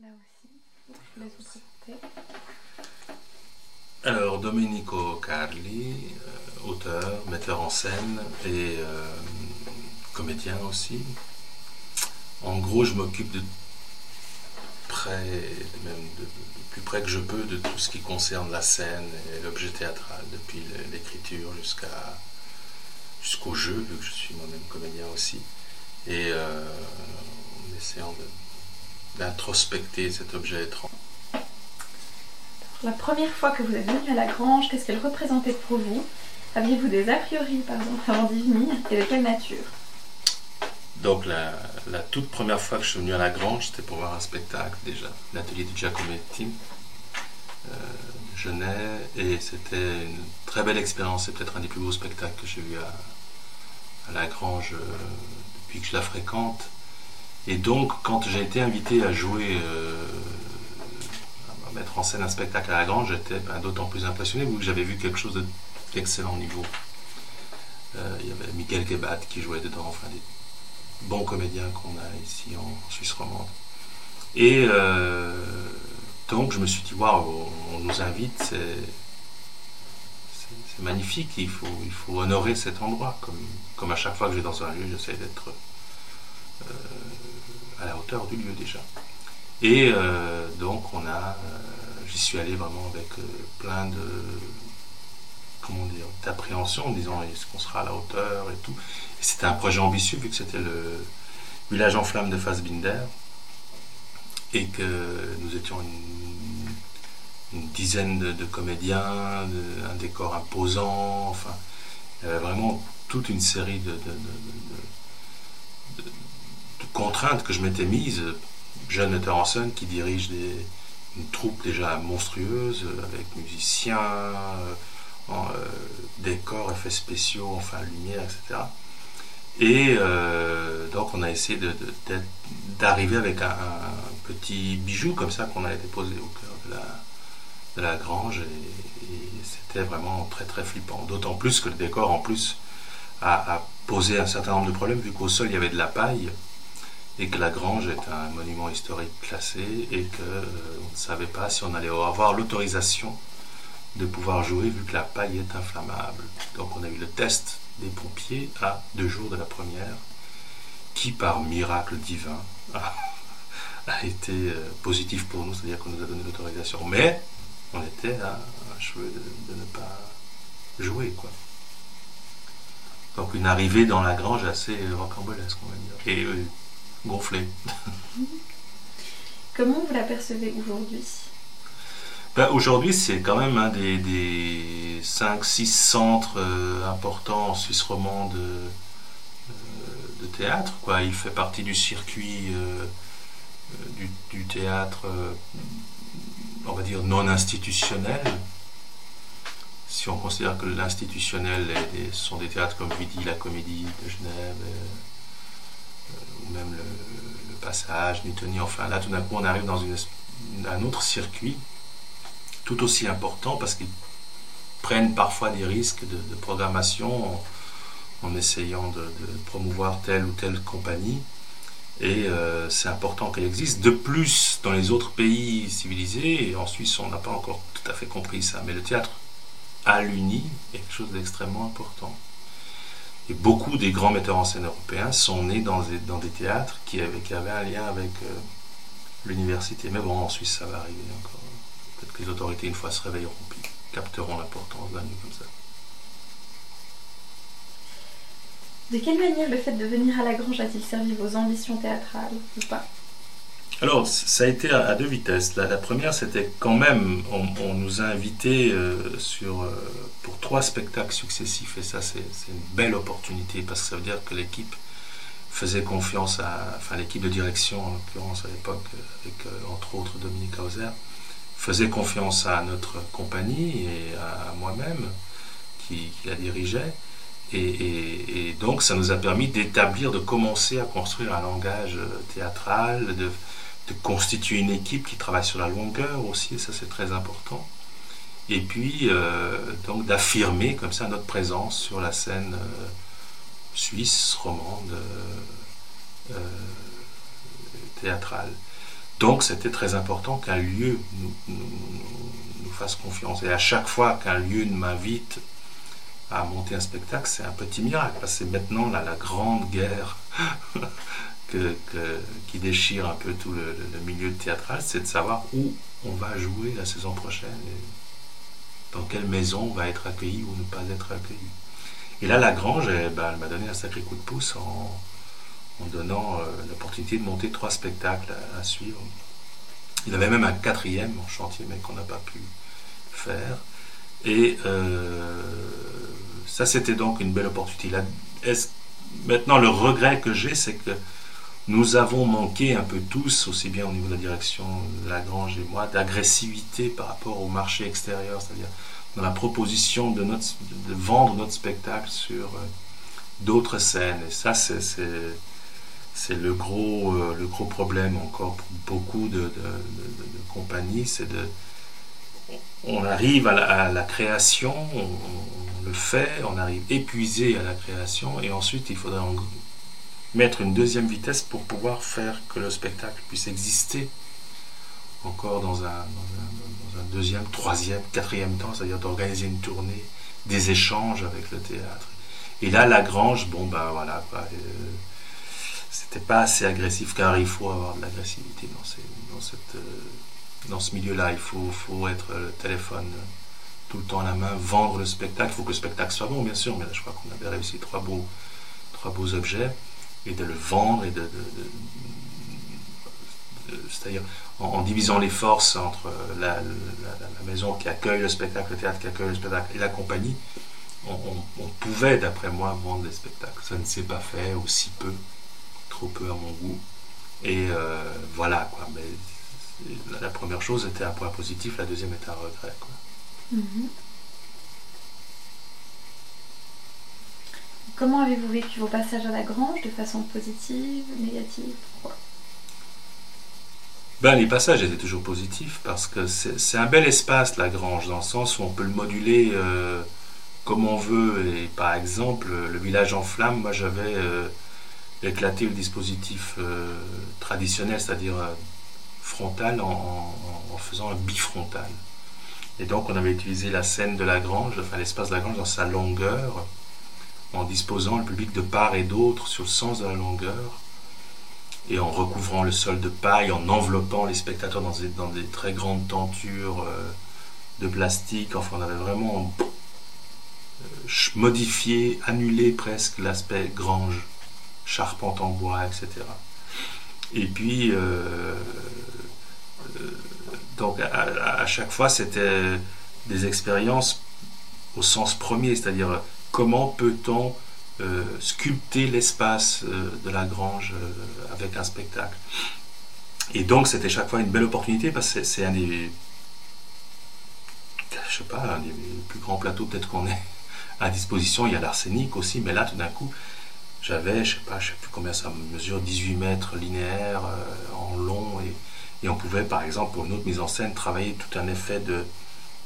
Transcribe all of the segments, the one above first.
là aussi. Je vous. Alors, Domenico Carli, euh, auteur, metteur en scène et euh, comédien aussi. En gros, je m'occupe de près, même de, plus près que je peux, de tout ce qui concerne la scène et l'objet théâtral, depuis l'écriture jusqu'à jusqu'au jeu, vu que je suis moi-même comédien aussi. Et euh, en essayant de- d'introspecter cet objet étrange. La première fois que vous êtes venu à la grange, qu'est-ce qu'elle représentait pour vous? Aviez-vous des a priori, par exemple, avant d'y venir? Et de quelle nature? Donc la, la toute première fois que je suis venu à la Grange, c'était pour voir un spectacle déjà, l'atelier de Giacometti, euh, de Genet, et c'était une très belle expérience, c'est peut-être un des plus beaux spectacles que j'ai vu à, à la Grange euh, depuis que je la fréquente. Et donc quand j'ai été invité à jouer, euh, à mettre en scène un spectacle à la Grange, j'étais ben, d'autant plus impressionné vu que j'avais vu quelque chose de- d'excellent niveau. Euh, il y avait Michael Gebat qui jouait dedans, enfin des bons comédiens qu'on a ici en Suisse romande. Et euh, donc je me suis dit, waouh, on, nous invite, c'est, magnifique, il faut, honorer cet endroit. Comme, comme à chaque fois que je vais dans un lieu, j'essaie d'être à la hauteur du lieu déjà. Et euh, donc on a, euh, j'y suis allé vraiment avec euh, plein de, comment dire, d'appréhension en disant est-ce qu'on sera à la hauteur et tout. C'était un projet ambitieux vu que c'était le village en flammes de Fassbinder et que nous étions une, dizaine de, comédiens, un décor imposant, enfin, il y avait vraiment toute une série de- de contraintes que je m'étais mise, jeune metteur en scène qui dirige des- une troupe déjà monstrueuse avec musiciens, euh, en, euh, décors, effets spéciaux, enfin lumière, etc. Et euh, donc on a essayé de- de- d'arriver avec un, petit bijou comme ça qu'on avait déposé au cœur de la, de la grange et, c'était vraiment très très flippant. D'autant plus que le décor en plus a posé un certain nombre de problèmes vu qu'au sol il y avait de la paille et que la grange est un monument historique classé et que euh, ne savait pas si on allait avoir l'autorisation de pouvoir jouer vu que la paille est inflammable. Donc on a eu le test des pompiers à deux jours de la première qui par miracle divin a, été euh, positif pour nous, c'est-à-dire qu'on nous a donné l'autorisation. Mais on était à un de, ne pas jouer. Donc une arrivée dans la grange assez rocambolesque, on va dire. Euh, gonflée. Comment vous l'apercevez aujourd'hui? Ben, Aujourd'hui, c'est quand même un des, des 5-6 centres euh, importants en Suisse romande de, euh, de théâtre. Quoi. Il fait partie du circuit euh, euh, du, du théâtre, euh, on va dire, non institutionnel. Si on considère que l'institutionnel, sont des théâtres comme Vidi, la Comédie de Genève, euh, euh, ou même le, Passage, Newtoni, enfin là tout d'un coup on arrive dans un autre circuit tout aussi important parce qu'ils prennent parfois des risques de, programmation en, essayant de, de promouvoir telle ou telle compagnie. Et euh, c'est important qu'elle existe. De plus, dans les autres pays civilisés, et en Suisse, on n'a pas encore tout à fait compris ça, mais le théâtre à l'uni est quelque chose d'extrêmement important. Et beaucoup des grands metteurs en scène européens sont nés dans des, théâtres qui avaient, qui avaient un lien avec euh, l'université. Mais bon, en Suisse, ça va arriver encore. Peut-être que les autorités, une fois se réveilleront, puis capteront l'importance d'un lieu comme ça. De quelle manière le fait de venir à la grange a-t-il servi vos ambitions théâtrales ou pas? Alors, ça a été à deux vitesses. La, première, c'était quand même, on, nous a invités euh, sur, euh, pour trois spectacles successifs, et ça, c'est une belle opportunité, parce que ça veut dire que l'équipe faisait confiance à, enfin l'équipe de direction, en l'occurrence à l'époque, euh, avec entre autres Dominique Hauser, faisait confiance à notre compagnie et à, moi-même, qui, la dirigeait. Et, et- donc, ça nous a permis d'établir, de commencer à construire un langage théâtral, de, de constituer une équipe qui travaille sur la longueur aussi, ça c'est très important. Et puis, euh, donc, d'affirmer comme ça notre présence sur la scène euh, suisse, romande, euh, théâtrale. Donc c'était très important qu'un lieu nous, fasse confiance. Et à chaque fois qu'un lieu m'invite à monter un spectacle, c'est un petit miracle, parce que c'est maintenant la grande guerre qui déchire un peu tout le, milieu théâtral, c'est de savoir où on va jouer la saison prochaine, et dans quelle maison on va être accueilli ou ne pas être accueilli. Et là, la Grange, eh ben, elle m'a donné un sacré coup de pouce en, donnant euh, l'opportunité de monter trois spectacles à, suivre. Il avait même un quatrième en chantier, mais qu'on n'a pas pu faire. Et euh, ça, c'était donc une belle opportunité. maintenant, le regret que j'ai, c'est que nous avons manqué un peu tous, aussi bien au niveau de la direction Lagrange et moi, d'agressivité par rapport au marché extérieur, c'est-à-dire dans la proposition de, vendre notre spectacle sur euh, d'autres scènes. Et ça, c'est, c'est, le, gros, euh, le gros problème encore pour beaucoup de, compagnies, c'est de... On arrive à la, création, on, le fait, on arrive épuisé à la création, et ensuite il faudrait en mettre une deuxième vitesse pour pouvoir faire que le spectacle puisse exister encore dans un, deuxième, troisième, quatrième temps, c'est-à-dire d'organiser une tournée, des échanges avec le théâtre. Et là, la Grange, bon ben voilà, euh, c'était pas assez agressif car il faut avoir de l'agressivité dans, euh, ce milieu-là. Il faut, être le téléphone tout le temps à la main, vendre le spectacle. Il faut que le spectacle soit bon, bien sûr, mais là, je crois qu'on avait réussi trois beaux, trois beaux objets et de le vendre et de, c'est-à-dire en, divisant les forces entre la, maison qui accueille le spectacle, le théâtre qui accueille le spectacle et la compagnie, on, pouvait, d'après moi, vendre des spectacles. Ça ne s'est pas fait, aussi peu, trop peu à mon goût. Et euh, voilà, quoi. Mais la, première chose était un point positif, la deuxième était un regret. Quoi. Mm-hmm. Comment avez-vous vécu vos passages à la grange De façon positive, négative Pourquoi? Ben, les passages étaient toujours positifs parce que c'est un bel espace, la grange, dans le sens où on peut le moduler euh, comme on veut. Et par exemple, le village en flammes, moi j'avais euh, éclaté le dispositif euh, traditionnel, c'est-à-dire frontal, en, en, faisant un bifrontal. Et donc on avait utilisé la scène de la grange, enfin l'espace de la grange dans sa longueur en disposant le public de part et d'autre sur le sens de la longueur et en recouvrant le sol de paille, en enveloppant les spectateurs dans des, très grandes tentures euh, de plastique. Enfin, on avait vraiment euh, modifié, annulé presque l'aspect grange, charpente en bois, etc. Et puis, euh, donc à, chaque fois, c'était des expériences au sens premier, c'est-à-dire comment peut-on euh, sculpter l'espace euh, de la grange euh, avec un spectacle. Et donc c'était chaque fois une belle opportunité parce que c'est un des, je sais pas, un des plus grands plateaux peut-être qu'on ait à disposition. Il y a l'arsenic aussi, mais là tout d'un coup, j'avais, je sais pas, je sais plus combien ça mesure, 18 mètres linéaires en long et, et, on pouvait par exemple pour une autre mise en scène travailler tout un effet de,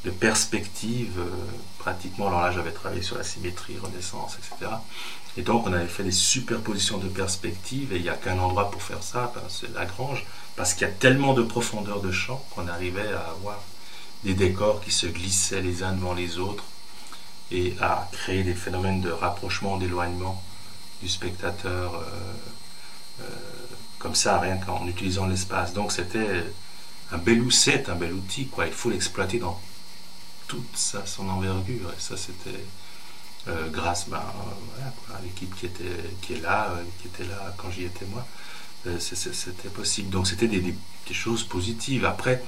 de perspective, euh, pratiquement. Alors là, j'avais travaillé sur la symétrie, renaissance, etc. Et donc, on avait fait des superpositions de perspectives, et il n'y a qu'un endroit pour faire ça, ben, c'est la grange, parce qu'il y a tellement de profondeur de champ qu'on arrivait à avoir des décors qui se glissaient les uns devant les autres, et à créer des phénomènes de rapprochement, d'éloignement du spectateur, euh, euh, comme ça, rien qu'en utilisant l'espace. Donc, c'était un bel outil, un bel outil, quoi. Il faut l'exploiter dans toute ça, son envergure. Et ça, c'était euh, grâce ben, à l'équipe qui, était, qui est là, euh, qui était là quand j'y étais moi. Euh, c'était possible. Donc, c'était des, choses positives. Après,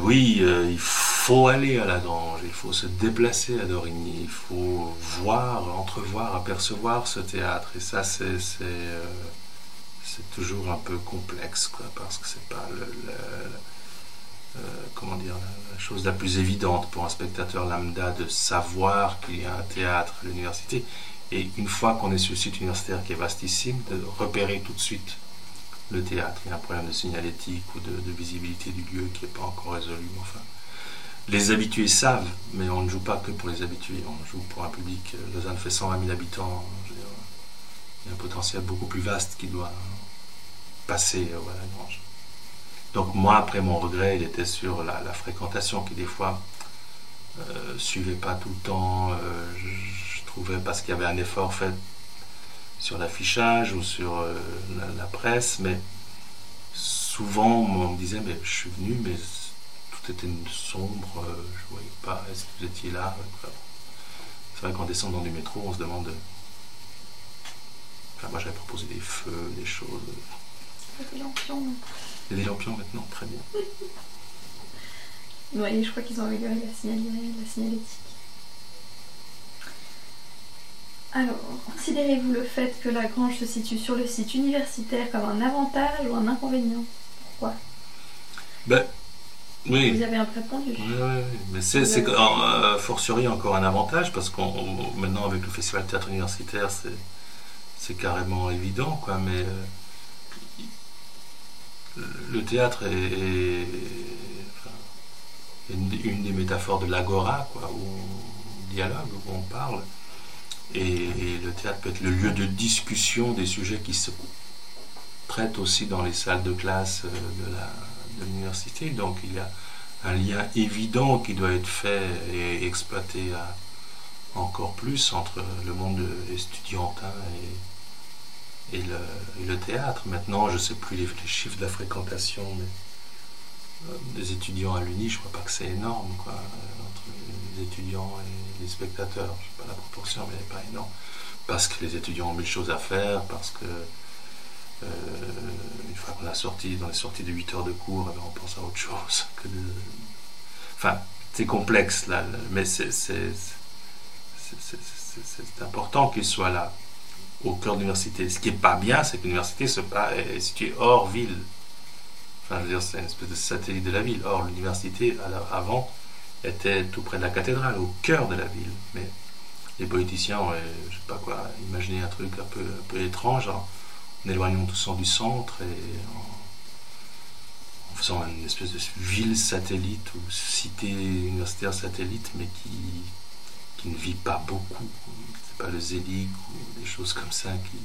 oui, il faut aller à la grange, il faut se déplacer à Dorigny, il faut voir, entrevoir, apercevoir ce théâtre. Et ça, c'est c'est toujours un peu complexe, quoi, parce que c'est pas le, chose la plus évidente pour un spectateur lambda de savoir qu'il y a un théâtre à l'université. Et une fois qu'on est sur le site universitaire qui est vastissime, de repérer tout de suite le théâtre. Il y a un problème de signalétique ou de, visibilité du lieu qui n'est pas encore résolu. Les habitués savent, mais on ne joue pas que pour les habitués. On joue pour un public. Lausanne fait 120 000 habitants. il y a un potentiel beaucoup plus vaste qui doit passer à la grange. Donc moi, après, mon regret, il était sur la, fréquentation qui, des fois, euh, suivait pas tout le temps. je, trouvais parce qu'il y avait un effort fait sur l'affichage ou sur la, la, presse, mais souvent on me disait mais je suis venu mais tout était sombre, je voyais pas, est-ce que vous étiez là? C'est vrai qu'en descendant du métro on se demande moi j'avais proposé des feux, des choses. Des lampions. Il y a des lampions maintenant, très bien. oui, je crois qu'ils ont amélioré la, la signalétique. Alors, considérez-vous le fait que la grange se situe sur le site universitaire comme un avantage ou un inconvénient? Pourquoi? Ben, oui. Vous avez un peu répondu. Oui, oui, mais c'est, c'est euh, fortiori encore un avantage parce qu'on maintenant avec le festival de théâtre universitaire, c'est c'est carrément évident, quoi, mais euh, le théâtre est, une, des métaphores de l'agora, quoi, où on dialogue, où on parle. Et, le théâtre peut être le lieu de discussion des sujets qui se traitent aussi dans les salles de classe euh, de l'université. Donc il y a un lien évident qui doit être fait et exploité encore plus entre le monde étudiantin et, et le, théâtre. Maintenant, je ne sais plus les, chiffres de la fréquentation euh, des étudiants à l'Uni, je ne crois pas que c'est énorme, quoi, euh, entre les étudiants et les spectateurs. Je ne sais pas la proportion, mais elle n'est pas énorme. Parce que les étudiants ont mille choses à faire, parce que euh, une fois qu'on a sorti, dans les sorties de 8 heures de cours, eh ben, on pense à autre chose. Enfin, c'est complexe, là, mais c'est important qu'il soit là au cœur de l'université. Ce qui n'est pas bien, c'est que l'université est située hors ville. Enfin, je veux dire, c'est une espèce de satellite de la ville. Or, l'université, avant, était tout près de la cathédrale, au cœur de la ville. Mais les politiciens ont, je sais pas quoi, imaginé un truc un peu, étrange en, éloignant tout ça du centre et en, faisant une espèce de ville satellite ou cité universitaire satellite, mais qui, qui ne vit pas beaucoup pas le zélig ou des choses comme ça qui,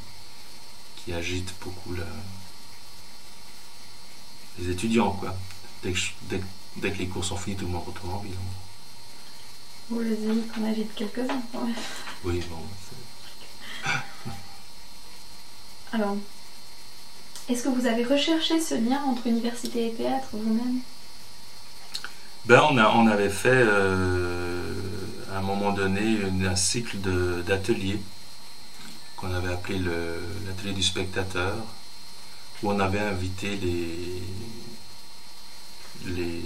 qui agitent beaucoup les étudiants. Quoi. Dès, que, dès, que les cours sont finis, tout le monde retourne en ville. Ou le zélig qu'on agite quelques-uns Oui, bon. Alors, est-ce que vous avez recherché ce lien entre université et théâtre vous-même? Ben, on, a, on avait fait euh, à un moment donné un cycle d'ateliers qu'on avait appelé l'atelier du spectateur, où on avait invité les, les,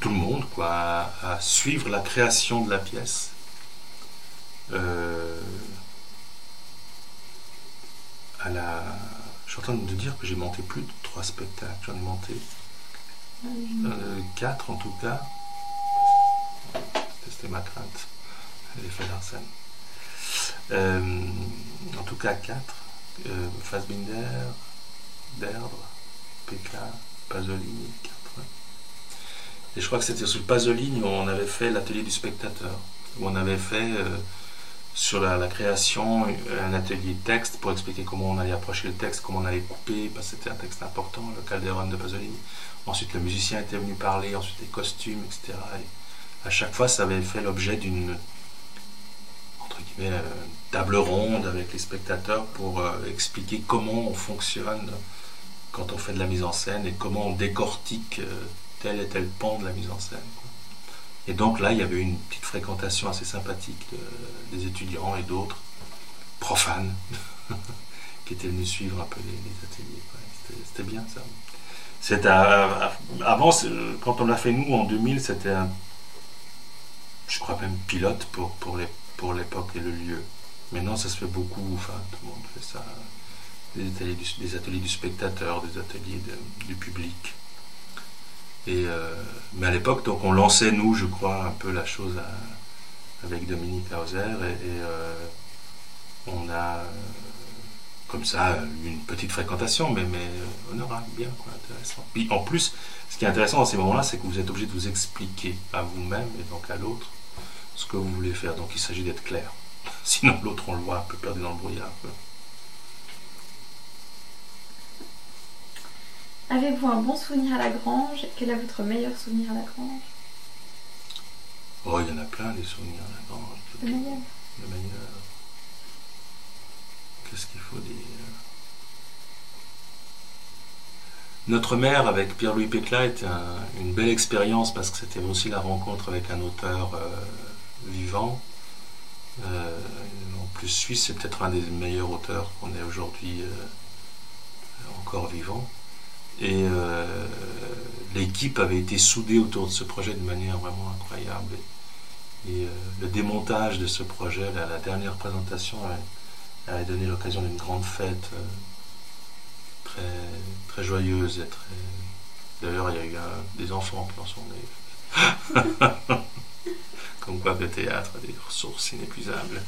tout le monde quoi, à, suivre la création de la pièce. Euh, à la, je suis en train de dire que j'ai monté plus de trois spectacles, j'en ai monté euh, quatre en tout cas ma crainte, l'effet Larsen. Euh, en tout cas, quatre. Euh, Fassbinder, Derdre, PK, Pasolini, quatre. Et je crois que c'était sur Pasolini où on avait fait l'atelier du spectateur, où on avait fait euh, sur la, création un atelier texte pour expliquer comment on allait approcher le texte, comment on allait couper, parce que c'était un texte important, le Calderon de Pasolini. Ensuite, le musicien était venu parler, ensuite les costumes, etc à chaque fois, ça avait fait l'objet d'une euh, table ronde avec les spectateurs pour euh, expliquer comment on fonctionne quand on fait de la mise en scène et comment on décortique euh, tel et tel pan de la mise en scène. Et donc là, il y avait une petite fréquentation assez sympathique des étudiants et d'autres profanes qui étaient venus suivre un peu les, ateliers. C'était bien ça. C'était avant, quand on l'a fait nous en 2000, c'était un je crois même pilote pour, pour, les, pour l'époque et le lieu. Maintenant, ça se fait beaucoup, enfin, tout le monde fait ça. Des ateliers du, spectateur, des ateliers du public. Et, euh, mais à l'époque, donc, on lançait, nous, je crois, un peu la chose avec Dominique Hauser, et, euh, on a, euh, comme ça, une petite fréquentation, mais, mais honorable, bien, intéressant. Puis en plus, ce qui est intéressant dans ces moments-là, c'est que vous êtes obligé de vous expliquer à vous-même et donc à l'autre ce que vous voulez faire. Donc il s'agit d'être clair. Sinon l'autre, on le voit un peu perdu dans le brouillard. Avez-vous un bon souvenir à la grange? Quel est votre meilleur souvenir à la grange? Oh, il y en a plein des souvenirs à la grange. Le meilleur Le meilleur. Qu'est-ce qu'il faut dire? Notre mère avec Pierre-Louis Pécla était une belle expérience parce que c'était aussi la rencontre avec un auteur euh, vivant. Euh, en plus, Suisse, c'est peut-être un des meilleurs auteurs qu'on ait aujourd'hui euh, encore vivant. Et l'équipe avait été soudée autour de ce projet de manière vraiment incroyable. Et, le démontage de ce projet, la dernière présentation, avait donné l'occasion d'une grande fête très, très joyeuse et. D'ailleurs, il y a eu des enfants qui en sont. Comme quoi, le théâtre a des ressources inépuisables.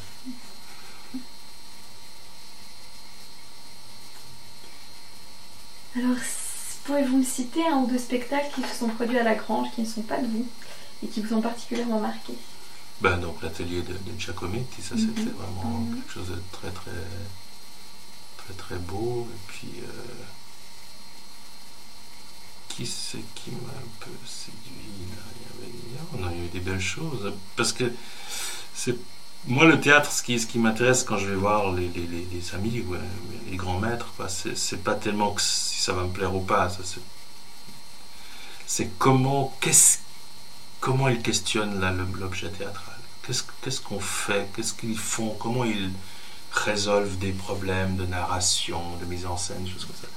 Alors, pouvez-vous me citer un ou deux spectacles qui se sont produits à la Grange, qui ne sont pas de vous, et qui vous ont particulièrement marqué? Ben, donc l'atelier de, de Giacometti, ça c'était mhm. vraiment mhm. quelque chose de très très très très beau. Et puis euh, qui c'est qui m'a un peu séduit là? On a eu des belles choses. Parce que c'est moi le théâtre, ce qui, ce qui m'intéresse quand je vais voir les, les, les, amis ou les grands maîtres, c'est pas tellement que si ça va me plaire ou pas. C'est comment, qu'est-ce, comment ils questionnent l'objet théâtral? Qu'est-ce qu'on fait? Qu'est-ce qu'ils font? Comment ils résolvent des problèmes de narration, de mise en scène, choses comme ça?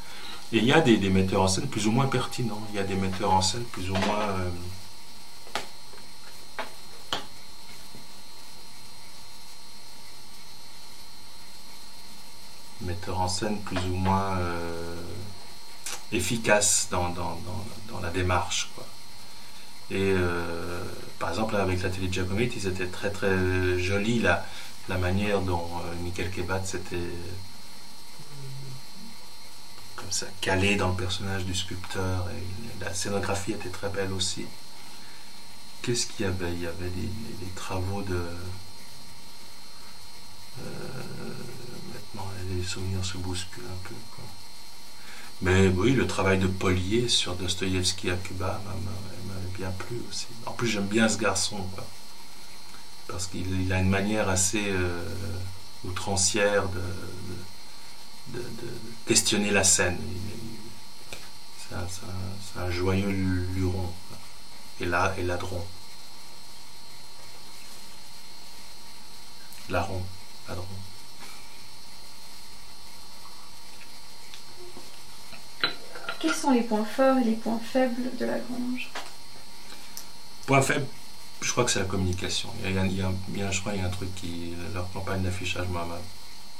Et il y a des, metteurs en scène plus ou moins pertinents, il y a des metteurs en scène plus ou moins... Euh, metteurs en scène plus ou moins euh, efficaces dans, dans, la démarche. Quoi. Et euh, par exemple, avec la télé de Giacometti, c'était très très joli la, la manière dont Michael Kebat s'était comme ça, calé dans le personnage du sculpteur. Et la scénographie était très belle aussi. Qu'est-ce qu'il y avait? Il y avait des, travaux de. Maintenant, les souvenirs se bousculent un peu. Mais oui, le travail de Polier sur Dostoïevski à Cuba m'avait bien plu aussi. En plus, j'aime bien ce garçon. Parce qu'il a une manière assez euh, outrancière de de, questionner la scène. C'est un, joyeux luron et, là, et ladron. Larron, ladron. Quels sont les points forts et les points faibles de la grange Point faible, je crois que c'est la communication. Il y, a, je crois qu'il y a un truc qui. Leur campagne d'affichage m'a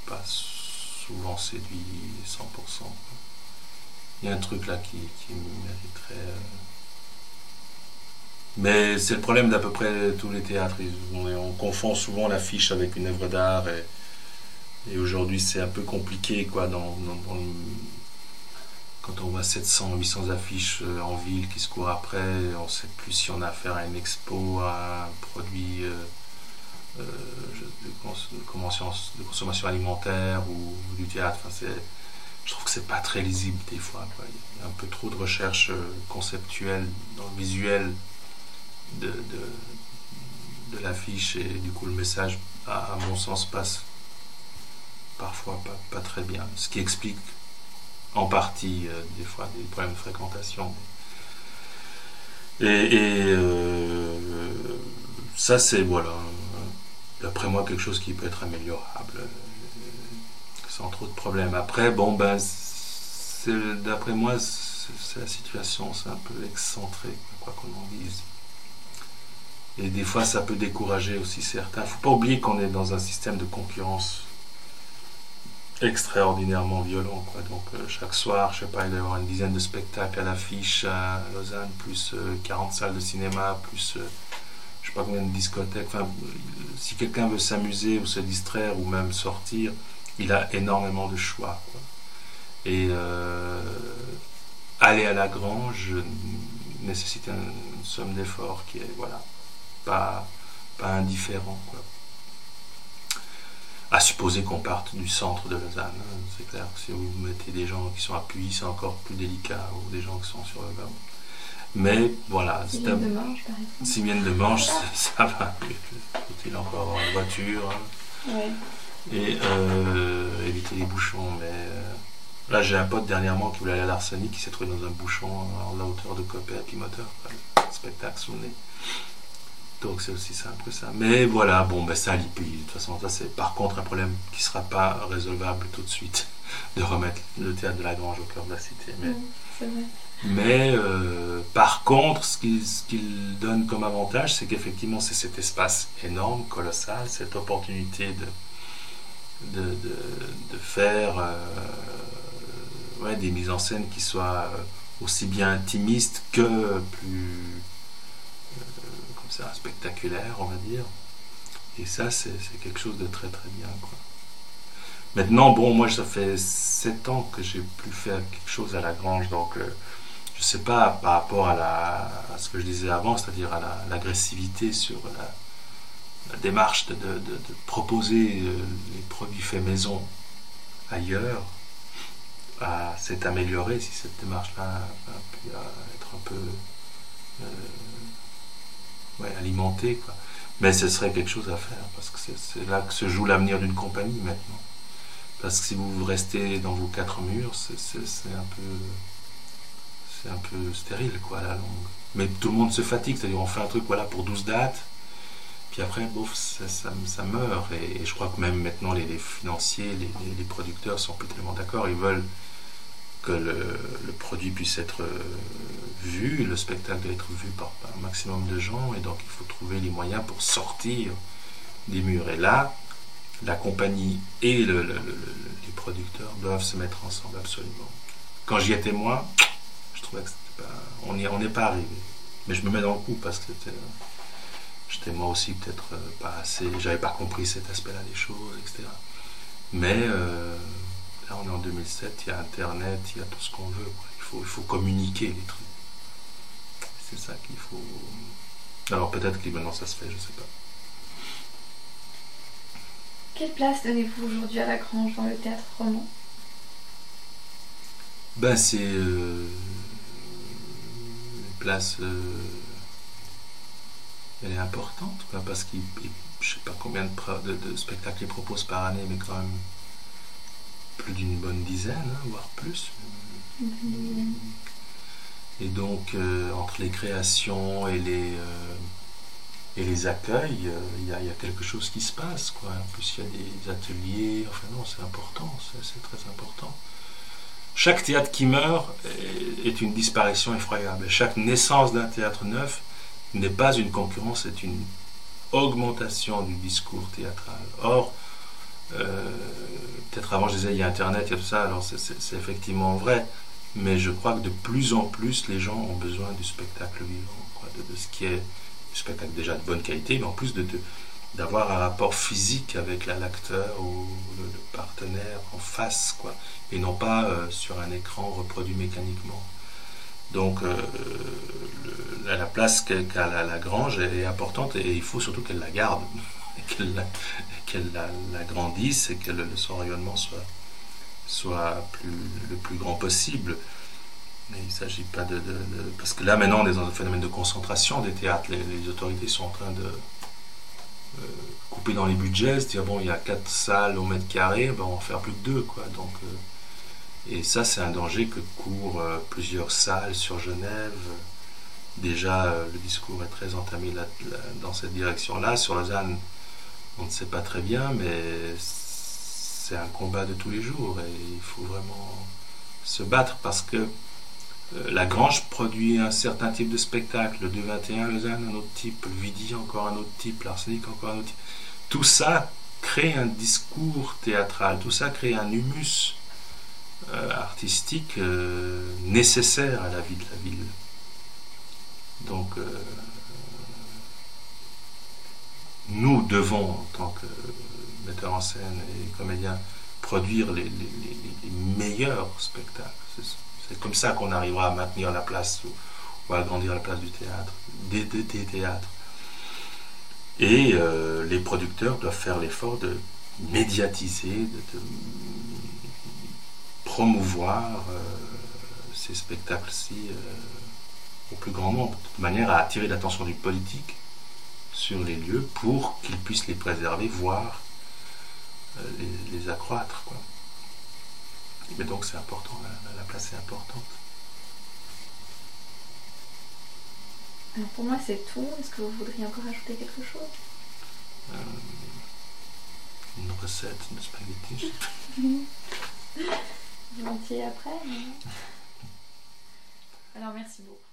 pas souvent séduit 100%. Il y a un truc là qui, mériterait. Euh, mais c'est le problème d'à peu près tous les théâtres. On, confond souvent l'affiche avec une œuvre d'art et, aujourd'hui c'est un peu compliqué quoi, dans, quand on voit 700, 800 affiches euh, en ville qui se courent après, on ne sait plus si on a affaire à une expo, à un produit. Euh, euh, de, consommation alimentaire ou, du théâtre. Je trouve que c'est pas très lisible des fois. Il y a un peu trop de recherche conceptuelle dans le visuel de, de, l'affiche et du coup le message, à, mon sens, passe parfois pas, très bien. Ce qui explique en partie euh, des fois des problèmes de fréquentation. Et, ça c'est voilà d'après moi, quelque chose qui peut être améliorable, euh, sans trop de problèmes. Après, bon, ben, d'après moi, c'est la situation, c'est un peu excentré, quoi qu'on en dise. Et des fois, ça peut décourager aussi certains. Il ne faut pas oublier qu'on est dans un système de concurrence extraordinairement violent. Quoi. Donc, euh, chaque soir, je sais pas, il doit y avoir une dizaine de spectacles à l'affiche à Lausanne, plus 40 euh, salles de cinéma, plus je sais pas combien de discothèques. Enfin, si quelqu'un veut s'amuser ou se distraire ou même sortir, il a énormément de choix. Et euh, aller à la grange nécessite une, somme d'efforts qui est voilà pas, pas indifférent. À supposer qu'on parte du centre de Lausanne. Hein. C'est clair que si vous mettez des gens qui sont appuyés, c'est encore plus délicat, ou des gens qui sont sur le bas. Mais voilà. S'ils viennent de Manche, par exemple. S'ils viennent de Manche, ça va. Faut-il encore avoir une voiture hein. Et euh, éviter les bouchons. Mais euh, là, j'ai un pote dernièrement qui voulait aller à l'Arsenic, qui s'est trouvé dans un bouchon à la hauteur de Copé à Pimoteur. Spectacle sous le nez. Donc c'est aussi simple que ça. Mais voilà, bon, ben ça, l'IPI, de toute façon, ça c'est par contre un problème qui ne sera pas résolvable tout de suite, de remettre le théâtre de la Grange au cœur de la cité. Mais, vrai. mais euh, par contre, ce qu'il donne comme avantage, c'est qu'effectivement, c'est cet espace énorme, colossal, cette opportunité de, de, de, faire euh, ouais, des mises en scène qui soient aussi bien intimistes que plus spectaculaire, on va dire. Et ça, c'est quelque chose de très très bien. Quoi. Maintenant, bon, moi, ça fait 7 ans que j'ai plus fait quelque chose à la grange, donc euh, je sais pas par rapport à, ce que je disais avant, c'est-à-dire à, l'agressivité sur la, démarche de, proposer euh, les produits faits maison ailleurs, s'est améliorée si cette démarche-là a pu être un peu. Euh, ouais, alimenter. Quoi. Mais ce serait quelque chose à faire, parce que c'est là que se joue l'avenir d'une compagnie maintenant. Parce que si vous restez dans vos quatre murs, c'est un peu c'est un peu stérile quoi à la longue. Mais tout le monde se fatigue, c'est-à-dire on fait un truc voilà pour 12 dates, puis après, bouf, ça, ça, meurt. Et, je crois que même maintenant les, financiers, les, les, producteurs sont plus tellement d'accord, ils veulent que le, produit puisse être euh, vu, le spectacle doit être vu par, un maximum de gens, et donc il faut trouver les moyens pour sortir des murs. Et là, la compagnie et le, les producteurs doivent se mettre ensemble absolument. Quand j'y étais moi, je trouvais que pas, on n'est pas arrivé. Mais je me mets dans le coup parce que j'étais moi aussi peut-être euh, pas assez, j'avais pas compris cet aspect-là des choses, etc. Mais euh, là, on est en 2007, il y a Internet, il y a tout ce qu'on veut. Il faut, il faut communiquer les trucs. C'est ça qu'il faut. Alors peut-être que maintenant ça se fait, je sais pas. Quelle place donnez-vous aujourd'hui à la Grange dans le théâtre roman? Ben c'est euh, une place. Euh, elle est importante, parce qu'il je sais pas combien de, de, spectacles il propose par année, mais quand même plus d'une bonne dizaine, hein, voire plus. Et donc, euh, entre les créations et les, euh, et les accueils, euh, il y, a quelque chose qui se passe. Quoi. En plus, il y a des ateliers. Enfin, non, c'est important, c'est très important. Chaque théâtre qui meurt est une disparition effroyable. Chaque naissance d'un théâtre neuf n'est pas une concurrence, c'est une augmentation du discours théâtral. Or, peut-être avant je disais il y a Internet, il y tout ça, alors c'est effectivement vrai, mais je crois que de plus en plus, les gens ont besoin du spectacle vivant, de, ce qui est du spectacle déjà de bonne qualité, mais en plus d'avoir un rapport physique avec l'acteur ou le, partenaire en face, quoi, et non pas euh, sur un écran reproduit mécaniquement. Donc euh, la, place qu'a la, Grange est importante et il faut surtout qu'elle la garde, qu'elle la, grandisse et que son rayonnement soit, soit le plus grand possible. Mais il ne s'agit pas de, Parce que là, maintenant, on est dans un phénomène de concentration des théâtres. Les, autorités sont en train de euh, couper dans les budgets, se dire, bon, il y a quatre salles au mètre carré, ben, on va en faire plus que deux. Quoi. Donc, euh, et ça, c'est un danger que courent euh, plusieurs salles sur Genève. Déjà, le discours est très entamé dans cette direction-là. Sur Lausanne, on ne sait pas très bien, mais c'est un combat de tous les jours et il faut vraiment se battre parce que euh, la Grange produit un certain type de spectacle, le 221 Lausanne un autre type, le Vidi encore un autre type, l'Arsenic encore un autre type. Tout ça crée un discours théâtral, tout ça crée un humus euh, artistique euh, nécessaire à la vie de la ville. Donc nous devons, en tant que metteurs en scène et comédiens, produire les, meilleurs spectacles. C'est comme ça qu'on arrivera à maintenir la place ou, à agrandir la place du théâtre, des, théâtres. Et euh, les producteurs doivent faire l'effort de médiatiser, de, promouvoir euh, ces spectacles-ci au plus grand nombre, de manière à attirer l'attention du politique sur les lieux pour qu'ils puissent les préserver, voire les, accroître. Mais donc c'est important, la place est importante. Alors pour moi c'est tout. Est-ce que vous voudriez encore ajouter quelque chose? Euh, Une recette de spaghetti. Volontiers après. Alors merci beaucoup.